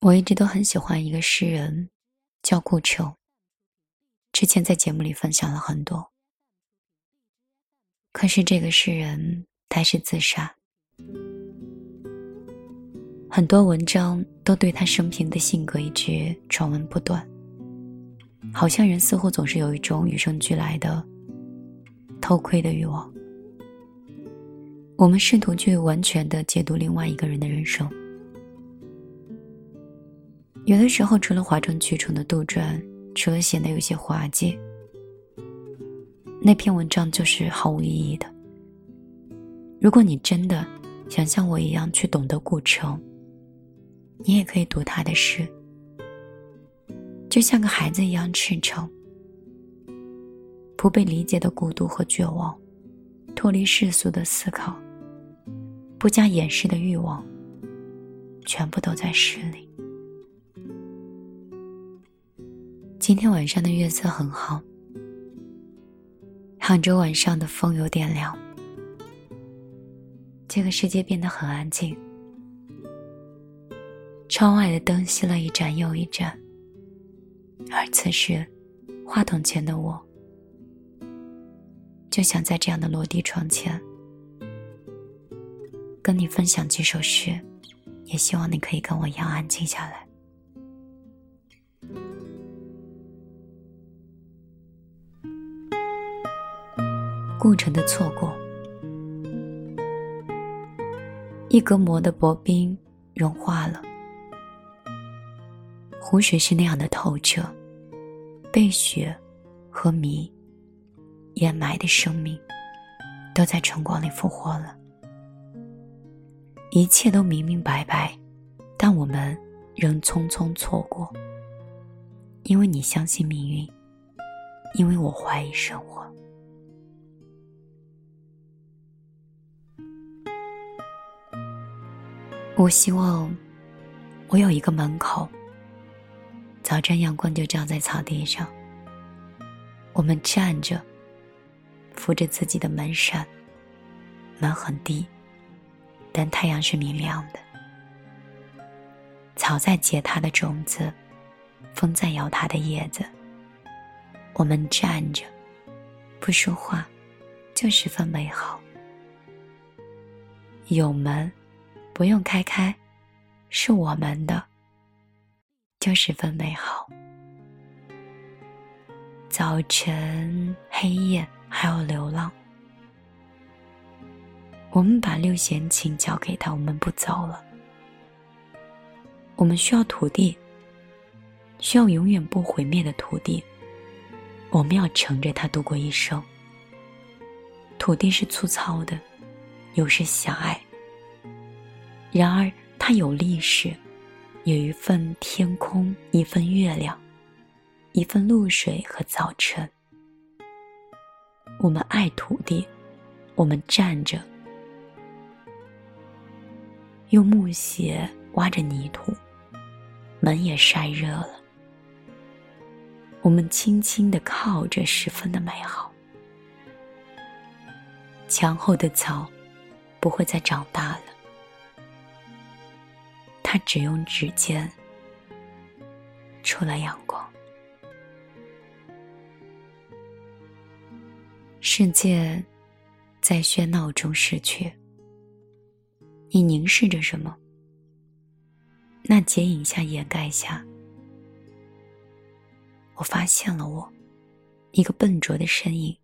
我一直都很喜欢一个诗人，叫顾城。之前在节目里分享了很多，可是这个诗人他是自杀，很多文章都对他生平的性格一直传闻不断，好像人似乎总是有一种与生俱来的偷窥的欲望。我们试图去完全的解读另外一个人的人生。有的时候，除了哗众取宠的杜撰，除了显得有些滑稽，那篇文章就是毫无意义的。如果你真的想像我一样去懂得顾城，你也可以读他的诗，就像个孩子一样赤诚，不被理解的孤独和绝望，脱离世俗的思考，不加掩饰的欲望，全部都在诗里。今天晚上的月色很好，杭州晚上的风有点凉，这个世界变得很安静。窗外的灯熄了一盏又一盏，而此时，话筒前的我，就想在这样的落地窗前，跟你分享几首诗，也希望你可以跟我一样安静下来。顾城的错过，一格膜的薄冰融化了，湖水是那样的透彻，被雪和迷掩埋的生命，都在晨光里复活了。一切都明明白白，但我们仍匆匆错过，因为你相信命运，因为我怀疑生活。我希望，我有一个门口。早晨阳光就照在草地上。我们站着，扶着自己的门扇。门很低，但太阳是明亮的。草在结它的种子，风在摇它的叶子。我们站着，不说话，就十分美好。有门。不用开开，是我们的，就十分美好。早晨、黑夜还有流浪，我们把六弦琴交给他，我们不走了。我们需要土地，需要永远不毁灭的土地。我们要乘着它度过一生。土地是粗糙的，有时狭隘。然而，它有历史，有一份天空，一份月亮，一份露水和早晨。我们爱土地，我们站着，用木鞋挖着泥土，门也晒热了。我们轻轻的靠着，十分的美好。墙后的草，不会再长大了。他只用指尖出了阳光。世界在喧闹中逝去，你凝视着什么？那剪影下掩盖下，我发现了我一个笨拙的身影，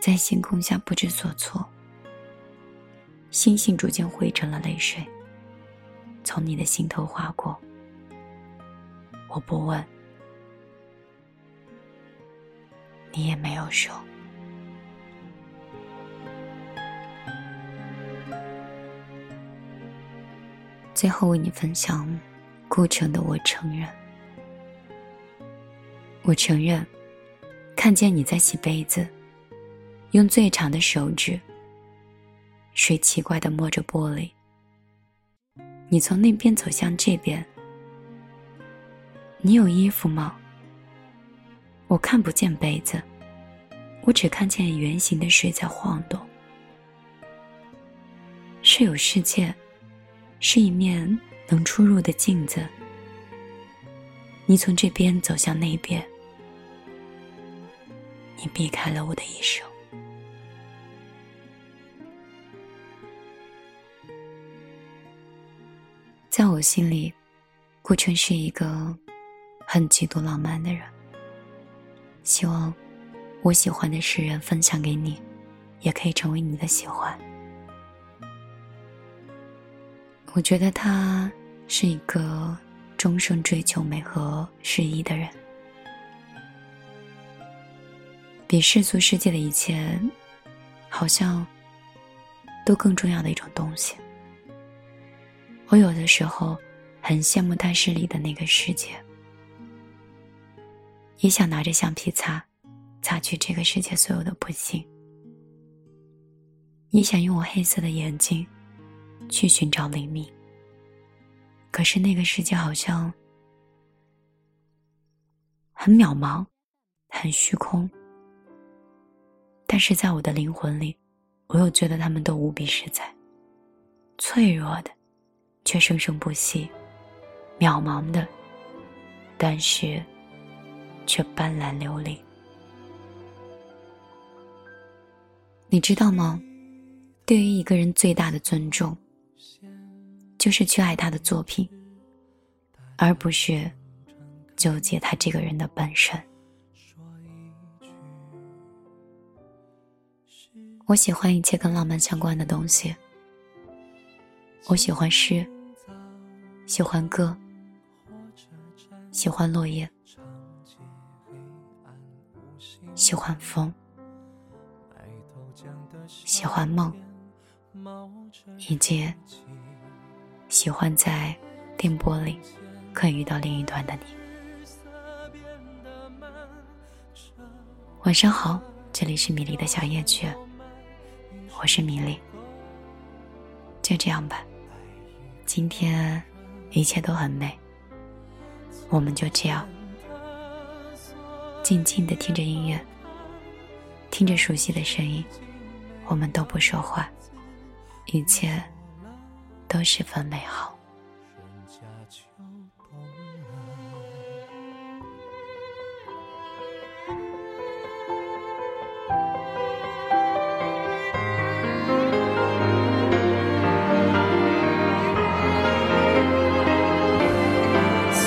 在星空下不知所措。星星逐渐汇成了泪水。从你的心头划过，我不问，你也没有说。最后为你分享顾城的我承认，我承认，看见你在洗杯子，用最长的手指，水奇怪的摸着玻璃。你从那边走向这边，你有衣服吗？我看不见杯子，我只看见圆形的水在晃动。是有世界，是一面能出入的镜子。你从这边走向那边，你避开了我的一生。在我心里，顾城是一个很极度浪漫的人。希望我喜欢的诗人分享给你，也可以成为你的喜欢。我觉得他是一个终生追求美和诗意的人，比世俗世界的一切，好像都更重要的一种东西。我有的时候很羡慕他诗里的那个世界，也想拿着橡皮擦，擦去这个世界所有的不幸，也想用我黑色的眼睛。去寻找黎明。可是那个世界好像很渺茫，很虚空。但是在我的灵魂里，我又觉得他们都无比实在。脆弱的，却生生不息；渺茫的，但是却斑斓流离。你知道吗？对于一个人最大的尊重。就是去爱他的作品，而不是纠结他这个人的本身。我喜欢一切跟浪漫相关的东西。我喜欢诗，喜欢歌，喜欢落叶，喜欢风，喜欢梦，以及。喜欢在电波里，可以遇到另一端的你。晚上好，这里是米粒的小夜曲，我是米粒。就这样吧，今天一切都很美，我们就这样静静的听着音乐，听着熟悉的声音，我们都不说话，一切。都十分美好。